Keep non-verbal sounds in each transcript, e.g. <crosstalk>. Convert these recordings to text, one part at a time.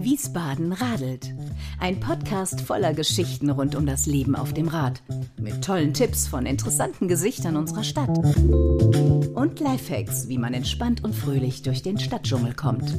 Wiesbaden radelt. Ein Podcast voller Geschichten rund um das Leben auf dem Rad. Mit tollen Tipps von interessanten Gesichtern unserer Stadt. Und Lifehacks, wie man entspannt und fröhlich durch den Stadtdschungel kommt.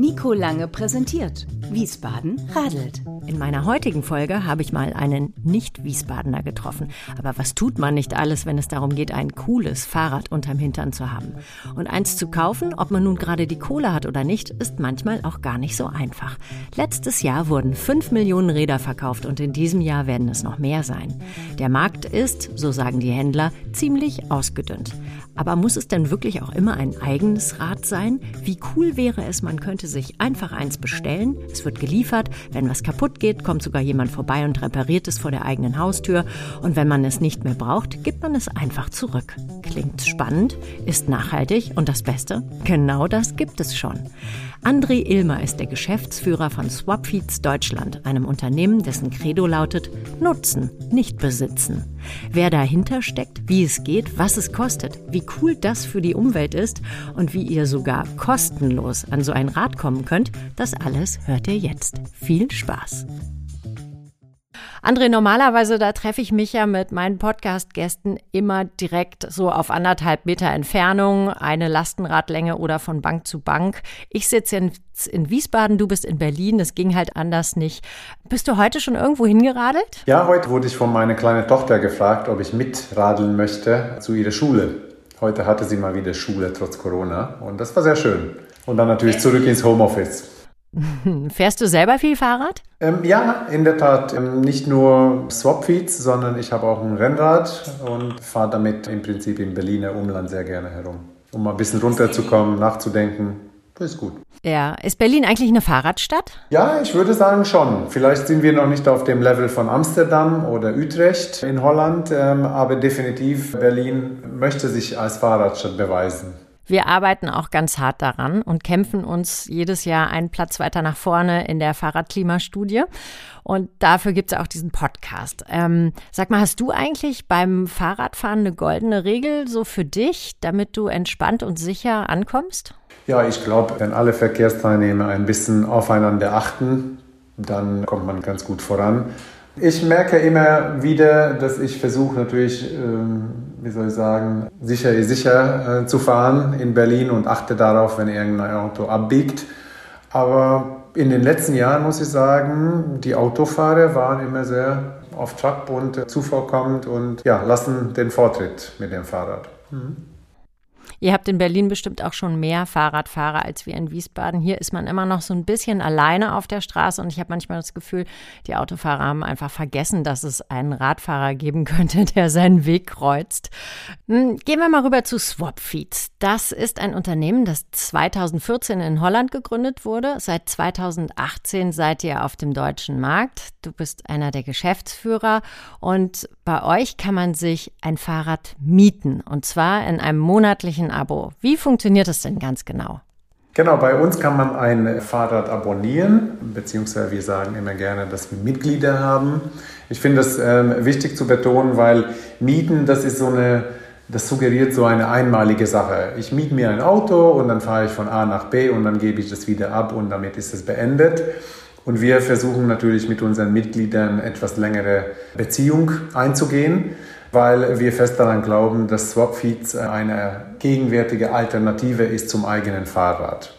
Nico Lange präsentiert. Wiesbaden radelt. In meiner heutigen Folge habe ich mal einen Nicht-Wiesbadener getroffen. Aber was tut man nicht alles, wenn es darum geht, ein cooles Fahrrad unterm Hintern zu haben? Und eins zu kaufen, ob man nun gerade die Kohle hat oder nicht, ist manchmal auch gar nicht so einfach. Letztes Jahr wurden 5 Millionen Räder verkauft und in diesem Jahr werden es noch mehr sein. Der Markt ist, so sagen die Händler, ziemlich ausgedünnt. Aber muss es denn wirklich auch immer ein eigenes Rad sein? Wie cool wäre es, man könnte sich einfach eins bestellen, es wird geliefert, wenn was kaputt geht, kommt sogar jemand vorbei und repariert es vor der eigenen Haustür. Und wenn man es nicht mehr braucht, gibt man es einfach zurück. Klingt spannend, ist nachhaltig und das Beste? Genau das gibt es schon. André Ilmer ist der Geschäftsführer von Swapfeeds Deutschland, einem Unternehmen, dessen Credo lautet Nutzen, nicht besitzen. Wer dahinter steckt, wie es geht, was es kostet, wie cool das für die Umwelt ist und wie ihr sogar kostenlos an so ein Rad kommen könnt, das alles hört ihr jetzt. Viel Spaß! André, normalerweise, da treffe ich mich ja mit meinen Podcast-Gästen immer direkt so auf anderthalb Meter Entfernung, eine Lastenradlänge oder von Bank zu Bank. Ich sitze jetzt in Wiesbaden, du bist in Berlin, das ging halt anders nicht. Bist du heute schon irgendwo hingeradelt? Ja, heute wurde ich von meiner kleinen Tochter gefragt, ob ich mitradeln möchte zu ihrer Schule. Heute hatte sie mal wieder Schule trotz Corona und das war sehr schön. Und dann natürlich zurück ins Homeoffice. <laughs> Fährst du selber viel Fahrrad? Ähm, ja, in der Tat. Ähm, nicht nur Swapfeeds, sondern ich habe auch ein Rennrad und fahre damit im Prinzip im Berliner Umland sehr gerne herum. Um mal ein bisschen runterzukommen, nachzudenken. Das ist gut. Ja, ist Berlin eigentlich eine Fahrradstadt? Ja, ich würde sagen schon. Vielleicht sind wir noch nicht auf dem Level von Amsterdam oder Utrecht in Holland, ähm, aber definitiv Berlin möchte sich als Fahrradstadt beweisen. Wir arbeiten auch ganz hart daran und kämpfen uns jedes Jahr einen Platz weiter nach vorne in der Fahrradklimastudie. Und dafür gibt es auch diesen Podcast. Ähm, sag mal, hast du eigentlich beim Fahrradfahren eine goldene Regel so für dich, damit du entspannt und sicher ankommst? Ja, ich glaube, wenn alle Verkehrsteilnehmer ein bisschen aufeinander achten, dann kommt man ganz gut voran. Ich merke immer wieder, dass ich versuche natürlich, ähm, wie soll ich sagen, sicher ist sicher äh, zu fahren in Berlin und achte darauf, wenn irgendein Auto abbiegt. Aber in den letzten Jahren muss ich sagen, die Autofahrer waren immer sehr auf Trab und zuvorkommend und ja, lassen den Vortritt mit dem Fahrrad. Mhm. Ihr habt in Berlin bestimmt auch schon mehr Fahrradfahrer als wir in Wiesbaden. Hier ist man immer noch so ein bisschen alleine auf der Straße und ich habe manchmal das Gefühl, die Autofahrer haben einfach vergessen, dass es einen Radfahrer geben <laughs> könnte, der seinen Weg kreuzt. Hm, gehen wir mal rüber zu Swapfeeds. Das ist ein Unternehmen, das 2014 in Holland gegründet wurde. Seit 2018 seid ihr auf dem deutschen Markt. Du bist einer der Geschäftsführer und bei euch kann man sich ein Fahrrad mieten und zwar in einem monatlichen Abo. Wie funktioniert das denn ganz genau? Genau, bei uns kann man ein Fahrrad abonnieren, beziehungsweise wir sagen immer gerne, dass wir Mitglieder haben. Ich finde es ähm, wichtig zu betonen, weil Mieten, das ist so eine, das suggeriert so eine einmalige Sache. Ich miete mir ein Auto und dann fahre ich von A nach B und dann gebe ich das wieder ab und damit ist es beendet. Und wir versuchen natürlich mit unseren Mitgliedern etwas längere Beziehung einzugehen weil wir fest daran glauben, dass Swapfeeds eine gegenwärtige Alternative ist zum eigenen Fahrrad.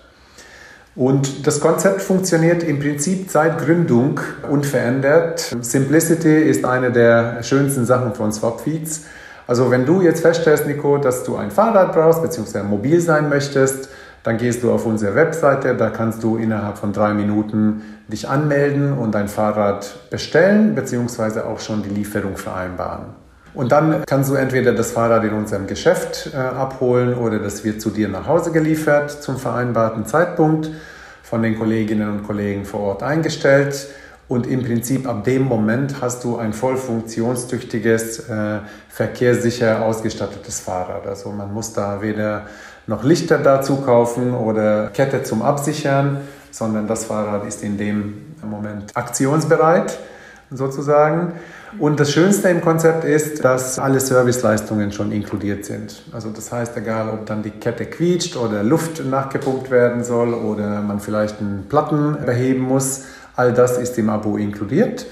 Und das Konzept funktioniert im Prinzip seit Gründung unverändert. Simplicity ist eine der schönsten Sachen von Swapfeeds. Also wenn du jetzt feststellst, Nico, dass du ein Fahrrad brauchst bzw. mobil sein möchtest, dann gehst du auf unsere Webseite, da kannst du innerhalb von drei Minuten dich anmelden und dein Fahrrad bestellen bzw. auch schon die Lieferung vereinbaren. Und dann kannst du entweder das Fahrrad in unserem Geschäft äh, abholen oder das wird zu dir nach Hause geliefert zum vereinbarten Zeitpunkt von den Kolleginnen und Kollegen vor Ort eingestellt. Und im Prinzip ab dem Moment hast du ein voll funktionstüchtiges, äh, verkehrssicher ausgestattetes Fahrrad. Also man muss da weder noch Lichter dazu kaufen oder Kette zum Absichern, sondern das Fahrrad ist in dem Moment aktionsbereit sozusagen. Und das Schönste im Konzept ist, dass alle Serviceleistungen schon inkludiert sind. Also das heißt, egal ob dann die Kette quietscht oder Luft nachgepumpt werden soll oder man vielleicht einen Platten beheben muss, all das ist im Abo inkludiert.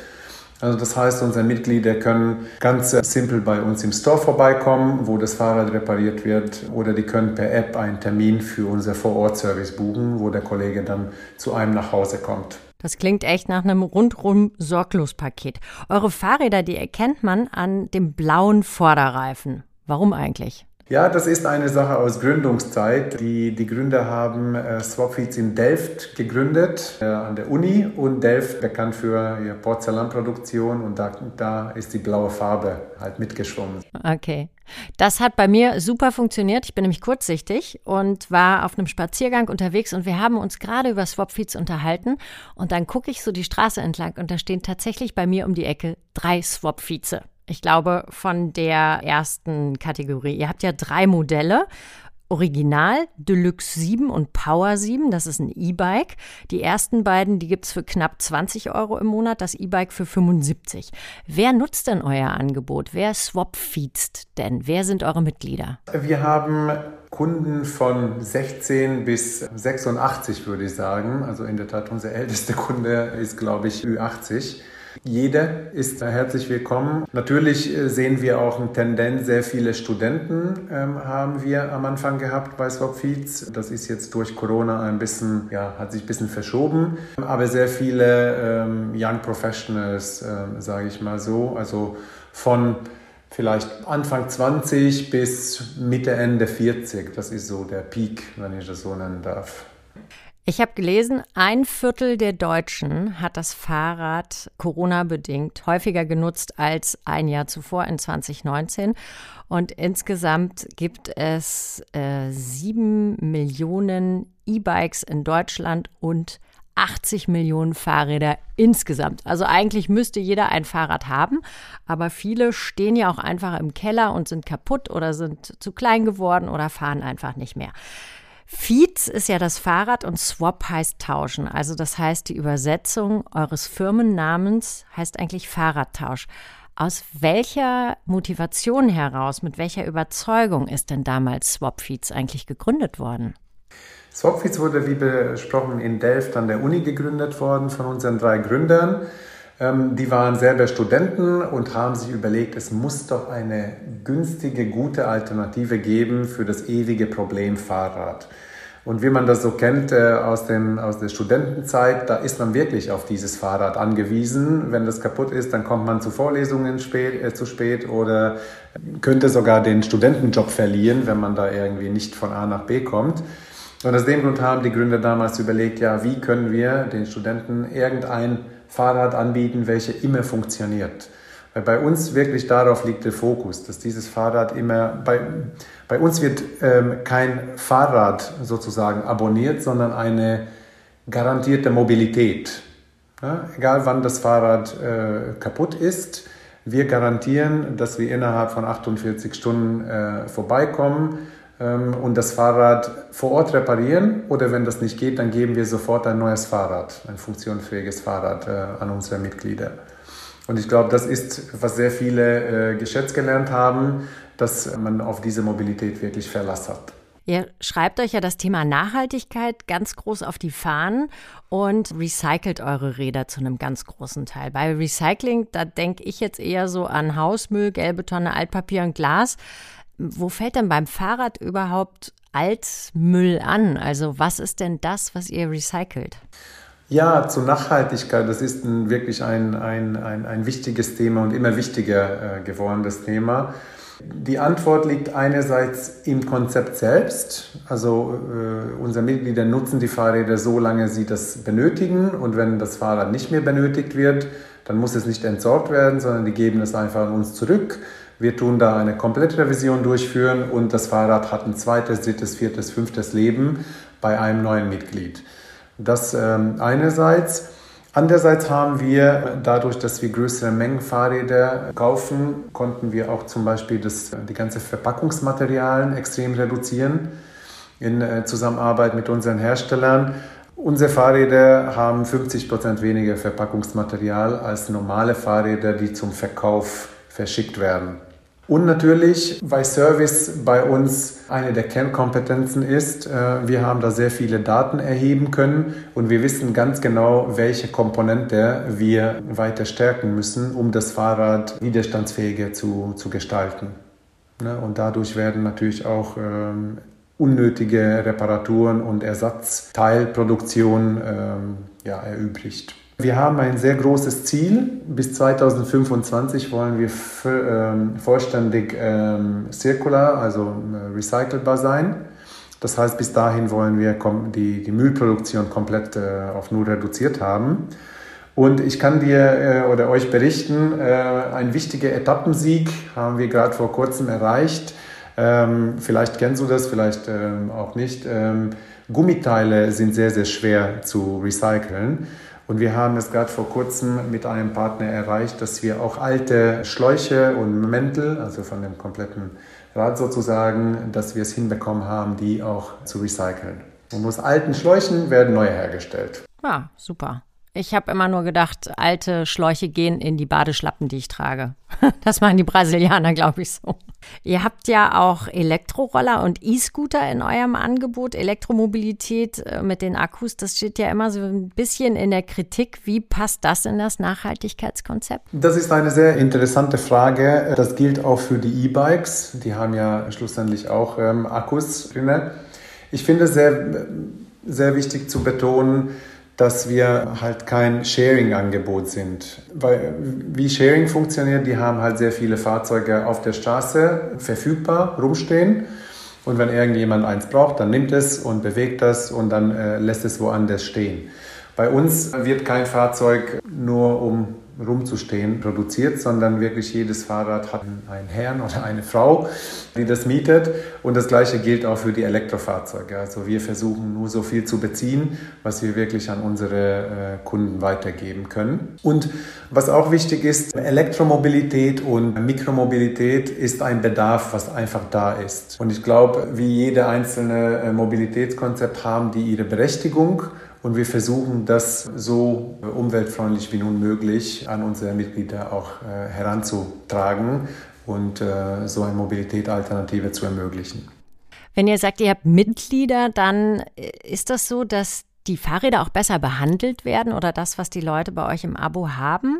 Also das heißt, unsere Mitglieder können ganz simpel bei uns im Store vorbeikommen, wo das Fahrrad repariert wird, oder die können per App einen Termin für unser Vorortservice buchen, wo der Kollege dann zu einem nach Hause kommt. Das klingt echt nach einem rundrum sorglos Paket. Eure Fahrräder, die erkennt man an dem blauen Vorderreifen. Warum eigentlich? Ja, das ist eine Sache aus Gründungszeit. Die, die Gründer haben äh, Swapfeeds in Delft gegründet, äh, an der Uni. Und Delft bekannt für ihre Porzellanproduktion. Und da, da ist die blaue Farbe halt mitgeschwommen. Okay. Das hat bei mir super funktioniert. Ich bin nämlich kurzsichtig und war auf einem Spaziergang unterwegs und wir haben uns gerade über Swapfeeds unterhalten. Und dann gucke ich so die Straße entlang und da stehen tatsächlich bei mir um die Ecke drei Swapfeeds. Ich glaube, von der ersten Kategorie. Ihr habt ja drei Modelle. Original, Deluxe 7 und Power 7, das ist ein E-Bike. Die ersten beiden, die gibt es für knapp 20 Euro im Monat, das E-Bike für 75. Wer nutzt denn euer Angebot? Wer swapfeedst denn? Wer sind eure Mitglieder? Wir haben Kunden von 16 bis 86, würde ich sagen. Also in der Tat, unser ältester Kunde ist, glaube ich, Ü80. Jeder ist herzlich willkommen. Natürlich äh, sehen wir auch eine Tendenz, sehr viele Studenten ähm, haben wir am Anfang gehabt bei Swapfeeds. Das ist jetzt durch Corona ein bisschen, ja, hat sich ein bisschen verschoben. Aber sehr viele ähm, Young Professionals, äh, sage ich mal so, also von vielleicht Anfang 20 bis Mitte, Ende 40. Das ist so der Peak, wenn ich das so nennen darf. Ich habe gelesen, ein Viertel der Deutschen hat das Fahrrad Corona-bedingt häufiger genutzt als ein Jahr zuvor in 2019. Und insgesamt gibt es äh, sieben Millionen E-Bikes in Deutschland und 80 Millionen Fahrräder insgesamt. Also eigentlich müsste jeder ein Fahrrad haben, aber viele stehen ja auch einfach im Keller und sind kaputt oder sind zu klein geworden oder fahren einfach nicht mehr. Feeds ist ja das Fahrrad und Swap heißt tauschen. Also das heißt, die Übersetzung eures Firmennamens heißt eigentlich Fahrradtausch. Aus welcher Motivation heraus, mit welcher Überzeugung ist denn damals Swapfeeds eigentlich gegründet worden? Swapfeeds wurde, wie besprochen, in Delft an der Uni gegründet worden von unseren drei Gründern. Ähm, die waren selber Studenten und haben sich überlegt, es muss doch eine günstige, gute Alternative geben für das ewige Problem Fahrrad. Und wie man das so kennt äh, aus, dem, aus der Studentenzeit, da ist man wirklich auf dieses Fahrrad angewiesen. Wenn das kaputt ist, dann kommt man zu Vorlesungen spät, äh, zu spät oder könnte sogar den Studentenjob verlieren, wenn man da irgendwie nicht von A nach B kommt. Und aus dem Grund haben die Gründer damals überlegt, ja, wie können wir den Studenten irgendein Fahrrad anbieten, welche immer funktioniert. Weil bei uns wirklich darauf liegt der Fokus, dass dieses Fahrrad immer, bei, bei uns wird ähm, kein Fahrrad sozusagen abonniert, sondern eine garantierte Mobilität. Ja, egal wann das Fahrrad äh, kaputt ist, wir garantieren, dass wir innerhalb von 48 Stunden äh, vorbeikommen und das Fahrrad vor Ort reparieren oder wenn das nicht geht, dann geben wir sofort ein neues Fahrrad, ein funktionsfähiges Fahrrad äh, an unsere Mitglieder. Und ich glaube, das ist, was sehr viele äh, geschätzt gelernt haben, dass man auf diese Mobilität wirklich Verlass hat. Ihr schreibt euch ja das Thema Nachhaltigkeit ganz groß auf die Fahnen und recycelt eure Räder zu einem ganz großen Teil. Bei Recycling, da denke ich jetzt eher so an Hausmüll, gelbe Tonne, Altpapier und Glas. Wo fällt denn beim Fahrrad überhaupt Altmüll an? Also was ist denn das, was ihr recycelt? Ja, zur Nachhaltigkeit, das ist ein, wirklich ein, ein, ein, ein wichtiges Thema und immer wichtiger äh, gewordenes Thema. Die Antwort liegt einerseits im Konzept selbst. Also äh, unsere Mitglieder nutzen die Fahrräder so lange sie das benötigen und wenn das Fahrrad nicht mehr benötigt wird, dann muss es nicht entsorgt werden, sondern die geben es einfach an uns zurück. Wir tun da eine Komplettrevision durchführen und das Fahrrad hat ein zweites, drittes, viertes, fünftes Leben bei einem neuen Mitglied. Das ähm, einerseits. Andererseits haben wir, dadurch, dass wir größere Mengen Fahrräder kaufen, konnten wir auch zum Beispiel das, die ganze Verpackungsmaterialien extrem reduzieren in äh, Zusammenarbeit mit unseren Herstellern. Unsere Fahrräder haben 50 Prozent weniger Verpackungsmaterial als normale Fahrräder, die zum Verkauf verschickt werden. Und natürlich, weil Service bei uns eine der Kernkompetenzen ist, äh, wir haben da sehr viele Daten erheben können und wir wissen ganz genau, welche Komponente wir weiter stärken müssen, um das Fahrrad widerstandsfähiger zu, zu gestalten. Ne, und dadurch werden natürlich auch ähm, unnötige Reparaturen und Ersatzteilproduktion ähm, ja, erübrigt. Wir haben ein sehr großes Ziel. Bis 2025 wollen wir ähm, vollständig ähm, circular, also äh, recycelbar sein. Das heißt, bis dahin wollen wir die, die Müllproduktion komplett äh, auf Null reduziert haben. Und ich kann dir äh, oder euch berichten, äh, ein wichtiger Etappensieg haben wir gerade vor kurzem erreicht. Ähm, vielleicht kennst du das, vielleicht ähm, auch nicht. Ähm, Gummiteile sind sehr, sehr schwer zu recyceln. Und wir haben es gerade vor kurzem mit einem Partner erreicht, dass wir auch alte Schläuche und Mäntel, also von dem kompletten Rad sozusagen, dass wir es hinbekommen haben, die auch zu recyceln. Und aus alten Schläuchen werden neue hergestellt. Ja, super. Ich habe immer nur gedacht, alte Schläuche gehen in die Badeschlappen, die ich trage. <laughs> Das machen die Brasilianer, glaube ich so. Ihr habt ja auch Elektroroller und E-Scooter in eurem Angebot. Elektromobilität äh, mit den Akkus, das steht ja immer so ein bisschen in der Kritik. Wie passt das in das Nachhaltigkeitskonzept? Das ist eine sehr interessante Frage. Das gilt auch für die E-Bikes. Die haben ja schlussendlich auch ähm, Akkus drin. Ich finde es sehr, sehr wichtig zu betonen, dass wir halt kein Sharing-Angebot sind. Weil wie Sharing funktioniert, die haben halt sehr viele Fahrzeuge auf der Straße verfügbar rumstehen. Und wenn irgendjemand eins braucht, dann nimmt es und bewegt das und dann äh, lässt es woanders stehen. Bei uns wird kein Fahrzeug nur um rumzustehen produziert, sondern wirklich jedes Fahrrad hat einen Herrn oder eine Frau, die das mietet. Und das Gleiche gilt auch für die Elektrofahrzeuge. Also wir versuchen nur so viel zu beziehen, was wir wirklich an unsere äh, Kunden weitergeben können. Und was auch wichtig ist, Elektromobilität und Mikromobilität ist ein Bedarf, was einfach da ist. Und ich glaube, wie jede einzelne äh, Mobilitätskonzept haben die ihre Berechtigung. Und wir versuchen das so umweltfreundlich wie nun möglich an unsere Mitglieder auch äh, heranzutragen und äh, so eine Mobilitätsalternative zu ermöglichen. Wenn ihr sagt, ihr habt Mitglieder, dann äh, ist das so, dass die Fahrräder auch besser behandelt werden oder das, was die Leute bei euch im Abo haben?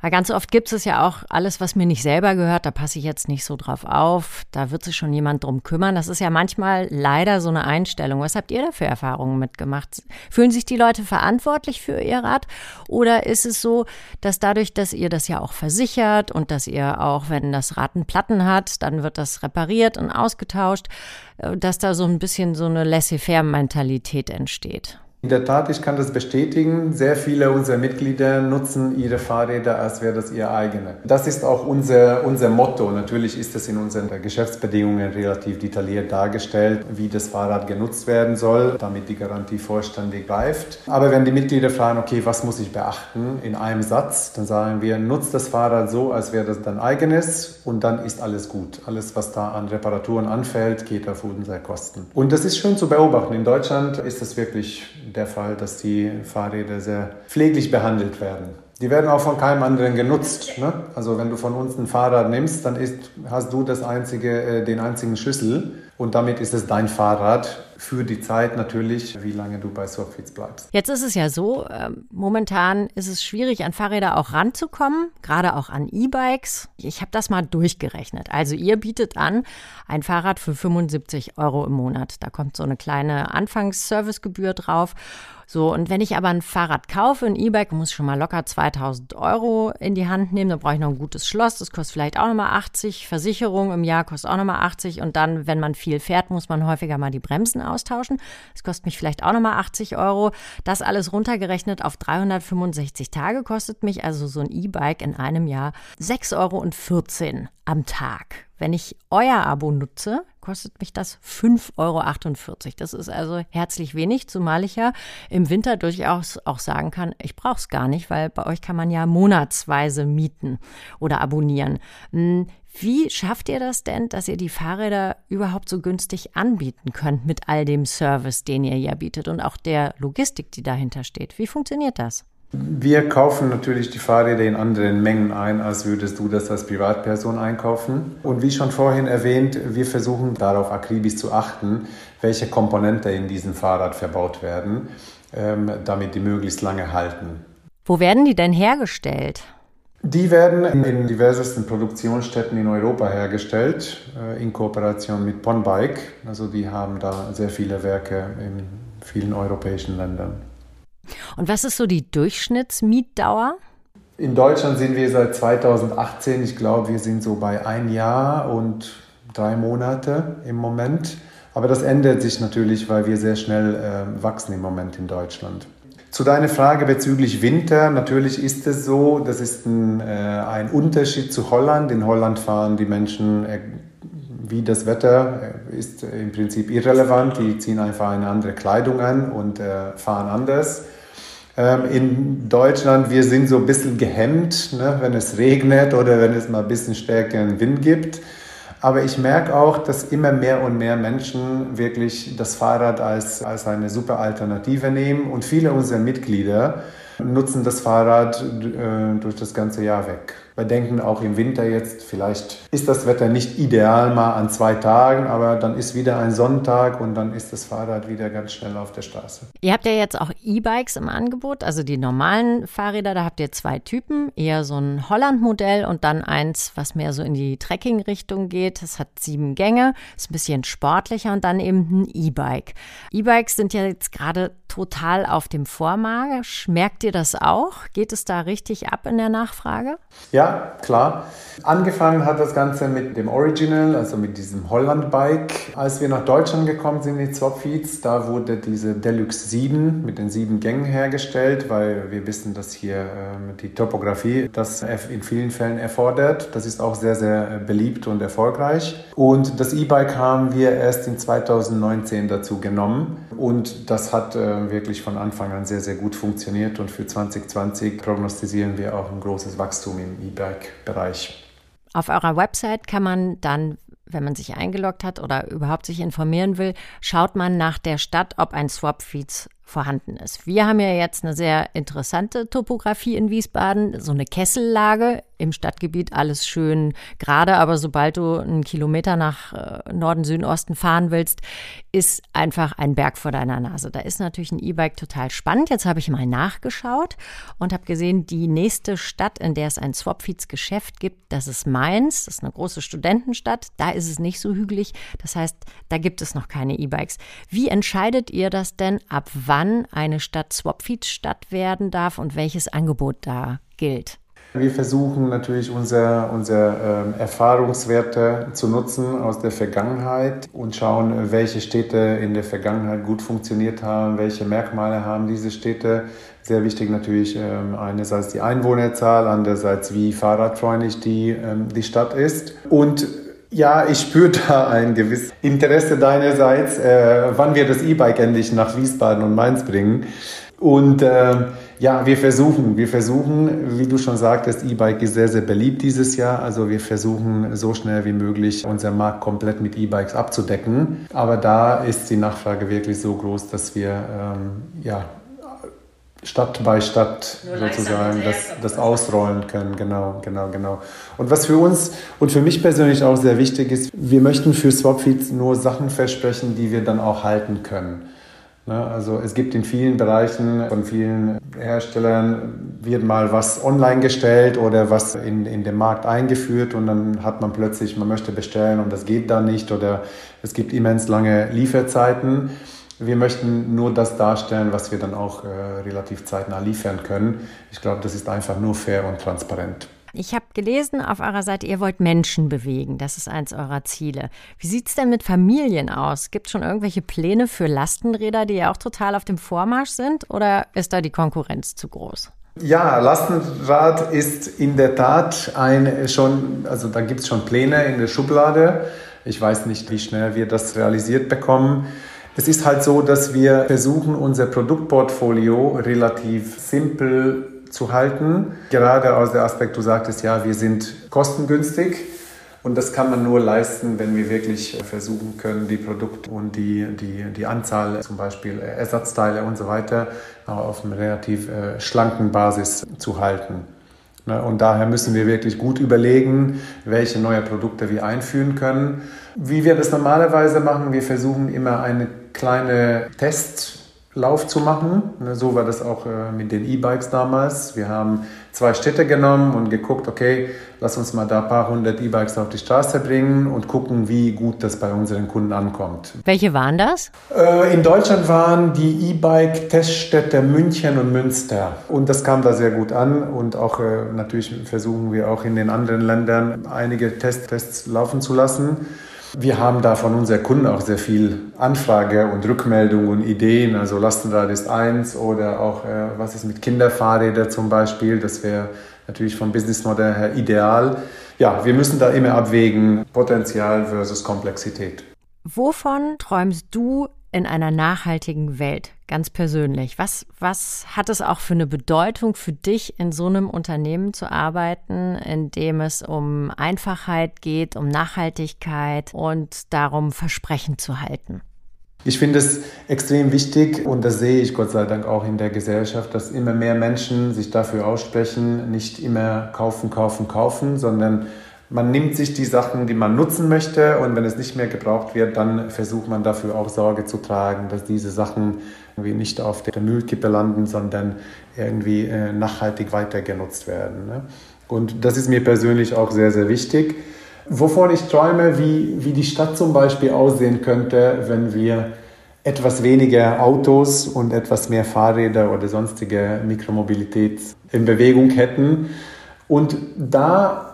Weil ganz oft gibt es ja auch alles, was mir nicht selber gehört, da passe ich jetzt nicht so drauf auf, da wird sich schon jemand drum kümmern. Das ist ja manchmal leider so eine Einstellung. Was habt ihr da für Erfahrungen mitgemacht? Fühlen sich die Leute verantwortlich für ihr Rad? Oder ist es so, dass dadurch, dass ihr das ja auch versichert und dass ihr auch, wenn das Rad einen Platten hat, dann wird das repariert und ausgetauscht, äh, dass da so ein bisschen so eine laissez-faire-Mentalität entsteht? In der Tat, ich kann das bestätigen. Sehr viele unserer Mitglieder nutzen ihre Fahrräder, als wäre das ihr eigene. Das ist auch unser, unser Motto. Natürlich ist es in unseren Geschäftsbedingungen relativ detailliert dargestellt, wie das Fahrrad genutzt werden soll, damit die Garantie vollständig greift. Aber wenn die Mitglieder fragen, okay, was muss ich beachten in einem Satz, dann sagen wir, nutzt das Fahrrad so, als wäre das dein eigenes und dann ist alles gut. Alles, was da an Reparaturen anfällt, geht auf unsere Kosten. Und das ist schön zu beobachten. In Deutschland ist das wirklich der Fall, dass die Fahrräder sehr pfleglich behandelt werden. Die werden auch von keinem anderen genutzt. Ne? Also wenn du von uns ein Fahrrad nimmst, dann ist, hast du das einzige, äh, den einzigen Schlüssel und damit ist es dein Fahrrad für die Zeit natürlich, wie lange du bei Surfits bleibst. Jetzt ist es ja so, äh, momentan ist es schwierig, an Fahrräder auch ranzukommen, gerade auch an E-Bikes. Ich habe das mal durchgerechnet. Also ihr bietet an ein Fahrrad für 75 Euro im Monat. Da kommt so eine kleine Anfangsservicegebühr drauf. So, und wenn ich aber ein Fahrrad kaufe, ein E-Bike, muss ich schon mal locker 2000 Euro in die Hand nehmen. Dann brauche ich noch ein gutes Schloss. Das kostet vielleicht auch nochmal 80. Versicherung im Jahr kostet auch nochmal 80. Und dann, wenn man viel fährt, muss man häufiger mal die Bremsen austauschen. Das kostet mich vielleicht auch nochmal 80 Euro. Das alles runtergerechnet auf 365 Tage kostet mich also so ein E-Bike in einem Jahr 6,14 Euro am Tag. Wenn ich euer Abo nutze, kostet mich das 5,48 Euro. Das ist also herzlich wenig, zumal ich ja im Winter durchaus auch sagen kann, ich brauche es gar nicht, weil bei euch kann man ja monatsweise mieten oder abonnieren. Hm, wie schafft ihr das denn, dass ihr die Fahrräder überhaupt so günstig anbieten könnt mit all dem Service, den ihr ja bietet und auch der Logistik, die dahinter steht? Wie funktioniert das? Wir kaufen natürlich die Fahrräder in anderen Mengen ein, als würdest du das als Privatperson einkaufen. Und wie schon vorhin erwähnt, wir versuchen darauf akribisch zu achten, welche Komponente in diesem Fahrrad verbaut werden, ähm, damit die möglichst lange halten. Wo werden die denn hergestellt? Die werden in diversesten Produktionsstätten in Europa hergestellt, äh, in Kooperation mit Ponbike. Also die haben da sehr viele Werke in vielen europäischen Ländern. Und was ist so die Durchschnittsmietdauer? In Deutschland sind wir seit 2018, ich glaube, wir sind so bei ein Jahr und drei Monate im Moment. Aber das ändert sich natürlich, weil wir sehr schnell äh, wachsen im Moment in Deutschland. Zu deiner Frage bezüglich Winter, natürlich ist es so, das ist ein, äh, ein Unterschied zu Holland. In Holland fahren die Menschen, äh, wie das Wetter äh, ist im Prinzip irrelevant. Die ziehen einfach eine andere Kleidung an und äh, fahren anders. Ähm, in Deutschland, wir sind so ein bisschen gehemmt, ne, wenn es regnet oder wenn es mal ein bisschen stärkeren Wind gibt. Aber ich merke auch, dass immer mehr und mehr Menschen wirklich das Fahrrad als, als eine super Alternative nehmen und viele unserer Mitglieder nutzen das Fahrrad äh, durch das ganze Jahr weg. Wir denken auch im Winter jetzt, vielleicht ist das Wetter nicht ideal mal an zwei Tagen, aber dann ist wieder ein Sonntag und dann ist das Fahrrad wieder ganz schnell auf der Straße. Ihr habt ja jetzt auch E-Bikes im Angebot, also die normalen Fahrräder, da habt ihr zwei Typen, eher so ein Holland-Modell und dann eins, was mehr so in die Trekking-Richtung geht. Das hat sieben Gänge, ist ein bisschen sportlicher und dann eben ein E-Bike. E-Bikes sind ja jetzt gerade total auf dem Vormarsch. Merkt ihr das auch? Geht es da richtig ab in der Nachfrage? Ja, klar. Angefangen hat das Ganze mit dem Original, also mit diesem Holland-Bike. Als wir nach Deutschland gekommen sind, die Swapfeeds, da wurde diese Deluxe 7 mit den sieben Gängen hergestellt, weil wir wissen, dass hier ähm, die Topografie das in vielen Fällen erfordert. Das ist auch sehr, sehr beliebt und erfolgreich. Und das E-Bike haben wir erst in 2019 dazu genommen. Und das hat äh, wirklich von Anfang an sehr, sehr gut funktioniert. Und für 2020 prognostizieren wir auch ein großes Wachstum im E-Bike. Netzwerkbereich. Auf eurer Website kann man dann, wenn man sich eingeloggt hat oder überhaupt sich informieren will, schaut man nach der Stadt, ob ein Swap-Feeds vorhanden ist. Wir haben ja jetzt eine sehr interessante Topografie in Wiesbaden, so eine Kessellage im Stadtgebiet, alles schön gerade, aber sobald du einen Kilometer nach äh, Norden, Süden, Osten fahren willst, ist einfach ein Berg vor deiner Nase. Da ist natürlich ein E-Bike total spannend. Jetzt habe ich mal nachgeschaut und habe gesehen, die nächste Stadt, in der es ein Swapfeeds-Geschäft gibt, das ist Mainz. Das ist eine große Studentenstadt. Da ist es nicht so hügelig. Das heißt, da gibt es noch keine E-Bikes. Wie entscheidet ihr das denn, ab wann wann eine Stadt Swapfeed-Stadt werden darf und welches Angebot da gilt? Wir versuchen natürlich unsere, unsere äh, Erfahrungswerte zu nutzen aus der Vergangenheit und schauen, welche Städte in der Vergangenheit gut funktioniert haben, welche Merkmale haben diese Städte. Sehr wichtig natürlich äh, einerseits die Einwohnerzahl, andererseits wie fahrradfreundlich die, äh, die Stadt ist. Und ja, ich spüre da ein gewisses Interesse deinerseits, äh, wann wir das E-Bike endlich nach Wiesbaden und Mainz bringen. Und äh, ja, wir versuchen, wir versuchen, wie du schon sagtest, E-Bike ist sehr, sehr beliebt dieses Jahr. Also wir versuchen so schnell wie möglich unser Markt komplett mit E-Bikes abzudecken. Aber da ist die Nachfrage wirklich so groß, dass wir ähm, ja, Stadt bei Stadt Nur sozusagen das, das ausrollen können. Genau, genau, genau. Und was für uns und für mich persönlich auch sehr wichtig ist, wir möchten für Swapfeeds nur Sachen versprechen, die wir dann auch halten können. Ne, also es gibt in vielen Bereichen von vielen Herstellern wird mal was online gestellt oder was in, in den Markt eingeführt und dann hat man plötzlich, man möchte bestellen und das geht dann nicht oder es gibt immens lange Lieferzeiten. Wir möchten nur das darstellen, was wir dann auch äh, relativ zeitnah liefern können. Ich glaube, das ist einfach nur fair und transparent. Ich habe gelesen auf eurer Seite, ihr wollt Menschen bewegen. Das ist eins eurer Ziele. Wie sieht es denn mit Familien aus? Gibt es schon irgendwelche Pläne für Lastenräder, die ja auch total auf dem Vormarsch sind? Oder ist da die Konkurrenz zu groß? Ja, Lastenrad ist in der Tat ein schon, also da gibt es schon Pläne in der Schublade. Ich weiß nicht, wie schnell wir das realisiert bekommen. Es ist halt so, dass wir versuchen, unser Produktportfolio relativ simpel zu halten. Gerade aus dem Aspekt, du sagtest ja, wir sind kostengünstig. Und das kann man nur leisten, wenn wir wirklich versuchen können, die Produkte und die, die, die Anzahl, zum Beispiel Ersatzteile und so weiter, auf einer relativ äh, schlanken Basis zu halten. Ne, und daher müssen wir wirklich gut überlegen, welche neue Produkte wir einführen können. Wie wir das normalerweise machen, wir versuchen immer eine kleine Test Lauf zu machen. Ne, so war das auch äh, mit den E-Bikes damals. Wir haben zwei Städte genommen und geguckt, okay, lass uns mal da ein paar hundert E-Bikes auf die Straße bringen und gucken, wie gut das bei unseren Kunden ankommt. Welche waren das? Äh, in Deutschland waren die E-Bike-Teststädte München und Münster. Und das kam da sehr gut an. Und auch äh, natürlich versuchen wir auch in den anderen Ländern einige Tests laufen zu lassen. Wir haben da von unseren Kunden auch sehr viel Anfrage und Rückmeldung und Ideen. Also Lastenrad ist eins oder auch äh, was ist mit Kinderfahrrädern zum Beispiel. Das wäre natürlich vom Businessmodell her ideal. Ja, wir müssen da immer abwägen, Potenzial versus Komplexität. Wovon träumst du in einer nachhaltigen Welt, ganz persönlich? Was, was hat es auch für eine Bedeutung für dich, in so einem Unternehmen zu arbeiten, in dem es um Einfachheit geht, um Nachhaltigkeit und darum, Versprechen zu halten? Ich finde es extrem wichtig und das sehe ich Gott sei Dank auch in der Gesellschaft, dass immer mehr Menschen sich dafür aussprechen, nicht immer kaufen, kaufen, kaufen, sondern man nimmt sich die Sachen, die man nutzen möchte und wenn es nicht mehr gebraucht wird, dann versucht man dafür auch Sorge zu tragen, dass diese Sachen irgendwie nicht auf der Müllkippe landen, sondern irgendwie äh, nachhaltig weiter genutzt werden. Ne? Und das ist mir persönlich auch sehr, sehr wichtig. Wovon ich träume, wie, wie die Stadt zum Beispiel aussehen könnte, wenn wir etwas weniger Autos und etwas mehr Fahrräder oder sonstige Mikromobilität in Bewegung hätten. Und da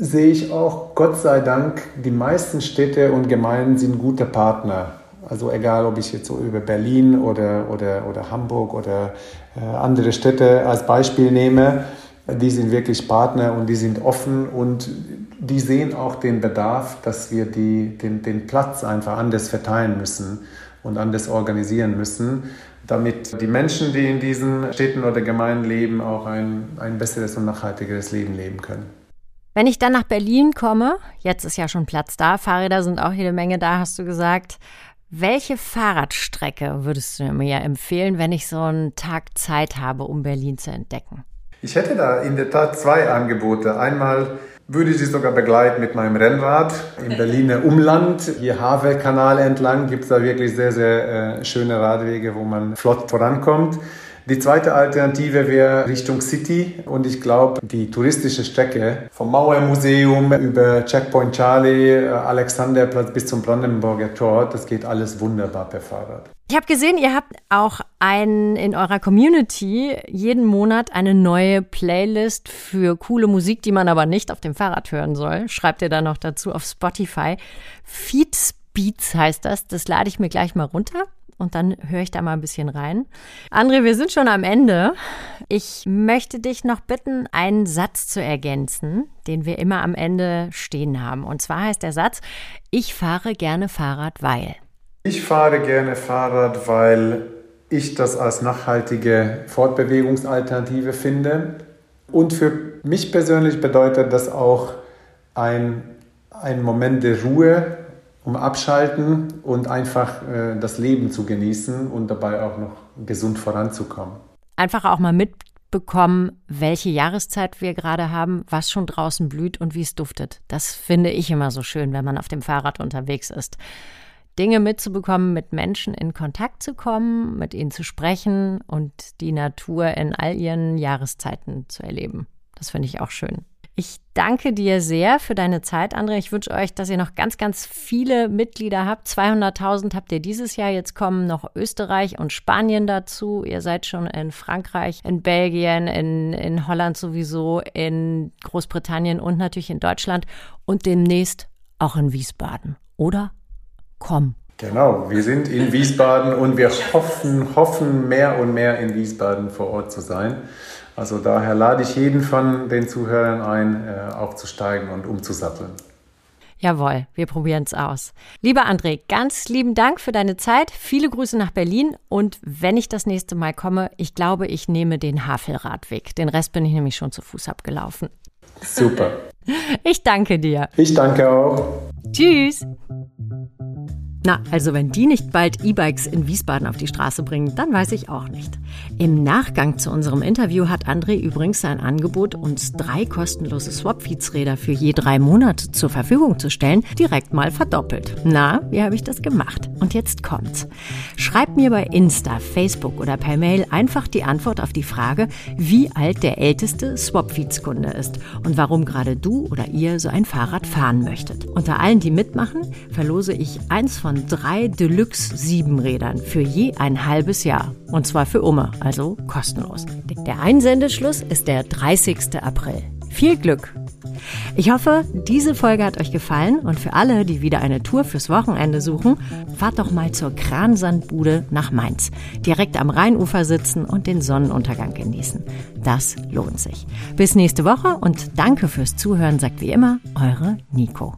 sehe ich auch, Gott sei Dank, die meisten Städte und Gemeinden sind gute Partner. Also egal, ob ich jetzt so über Berlin oder, oder, oder Hamburg oder äh, andere Städte als Beispiel nehme, die sind wirklich Partner und die sind offen und die sehen auch den Bedarf, dass wir die, den, den Platz einfach anders verteilen müssen und anders organisieren müssen, damit die Menschen, die in diesen Städten oder Gemeinden leben, auch ein, ein besseres und nachhaltigeres Leben leben können. Wenn ich dann nach Berlin komme, jetzt ist ja schon Platz da, Fahrräder sind auch jede Menge da, hast du gesagt. Welche Fahrradstrecke würdest du mir empfehlen, wenn ich so einen Tag Zeit habe, um Berlin zu entdecken? Ich hätte da in der Tat zwei Angebote. Einmal würde ich sie sogar begleiten mit meinem Rennrad im Berliner Umland. Hier Havelkanal entlang gibt es da wirklich sehr, sehr äh, schöne Radwege, wo man flott vorankommt. Die zweite Alternative wäre Richtung City und ich glaube, die touristische Strecke vom Mauermuseum über Checkpoint Charlie, äh, Alexanderplatz bis zum Brandenburger Tor, das geht alles wunderbar per Fahrrad. Ich habe gesehen, ihr habt auch ein, in eurer Community jeden Monat eine neue Playlist für coole Musik, die man aber nicht auf dem Fahrrad hören soll. Schreibt ihr da noch dazu auf Spotify. Feed Beats heißt das. Das lade ich mir gleich mal runter und dann höre ich da mal ein bisschen rein. André, wir sind schon am Ende. Ich möchte dich noch bitten, einen Satz zu ergänzen, den wir immer am Ende stehen haben. Und zwar heißt der Satz, ich fahre gerne Fahrrad, weil. Ich fahre gerne Fahrrad, weil ich das als nachhaltige Fortbewegungsalternative finde. Und für mich persönlich bedeutet das auch ein, ein Moment der Ruhe, um abschalten und einfach äh, das Leben zu genießen und dabei auch noch gesund voranzukommen. Einfach auch mal mitbekommen, welche Jahreszeit wir gerade haben, was schon draußen blüht und wie es duftet. Das finde ich immer so schön, wenn man auf dem Fahrrad unterwegs ist. Dinge mitzubekommen, mit Menschen in Kontakt zu kommen, mit ihnen zu sprechen und die Natur in all ihren Jahreszeiten zu erleben. Das finde ich auch schön. Ich danke dir sehr für deine Zeit, André. Ich wünsche euch, dass ihr noch ganz, ganz viele Mitglieder habt. 200.000 habt ihr dieses Jahr. Jetzt kommen noch Österreich und Spanien dazu. Ihr seid schon in Frankreich, in Belgien, in, in Holland sowieso, in Großbritannien und natürlich in Deutschland und demnächst auch in Wiesbaden. Oder? Komm. Genau, wir sind in Wiesbaden und wir hoffen, hoffen mehr und mehr in Wiesbaden vor Ort zu sein. Also daher lade ich jeden von den Zuhörern ein, äh, aufzusteigen und umzusatteln. Jawohl, wir probieren es aus. Lieber André, ganz lieben Dank für deine Zeit. Viele Grüße nach Berlin. Und wenn ich das nächste Mal komme, ich glaube, ich nehme den Havelradweg. Den Rest bin ich nämlich schon zu Fuß abgelaufen. Super. <laughs> Ich danke dir. Ich danke auch. Tschüss. Na, also wenn die nicht bald E-Bikes in Wiesbaden auf die Straße bringen, dann weiß ich auch nicht. Im Nachgang zu unserem Interview hat André übrigens sein Angebot, uns drei kostenlose Swapfeeds-Räder für je drei Monate zur Verfügung zu stellen, direkt mal verdoppelt. Na, wie habe ich das gemacht? Und jetzt kommt's. Schreibt mir bei Insta, Facebook oder per Mail einfach die Antwort auf die Frage, wie alt der älteste Swapfeeds-Kunde ist und warum gerade du oder ihr so ein Fahrrad fahren möchtet. Unter allen, die mitmachen, verlose ich eins von von drei Deluxe Siebenrädern für je ein halbes Jahr. Und zwar für Umme, also kostenlos. Der Einsendeschluss ist der 30. April. Viel Glück! Ich hoffe, diese Folge hat euch gefallen und für alle, die wieder eine Tour fürs Wochenende suchen, fahrt doch mal zur Kransandbude nach Mainz. Direkt am Rheinufer sitzen und den Sonnenuntergang genießen. Das lohnt sich. Bis nächste Woche und danke fürs Zuhören, sagt wie immer eure Nico.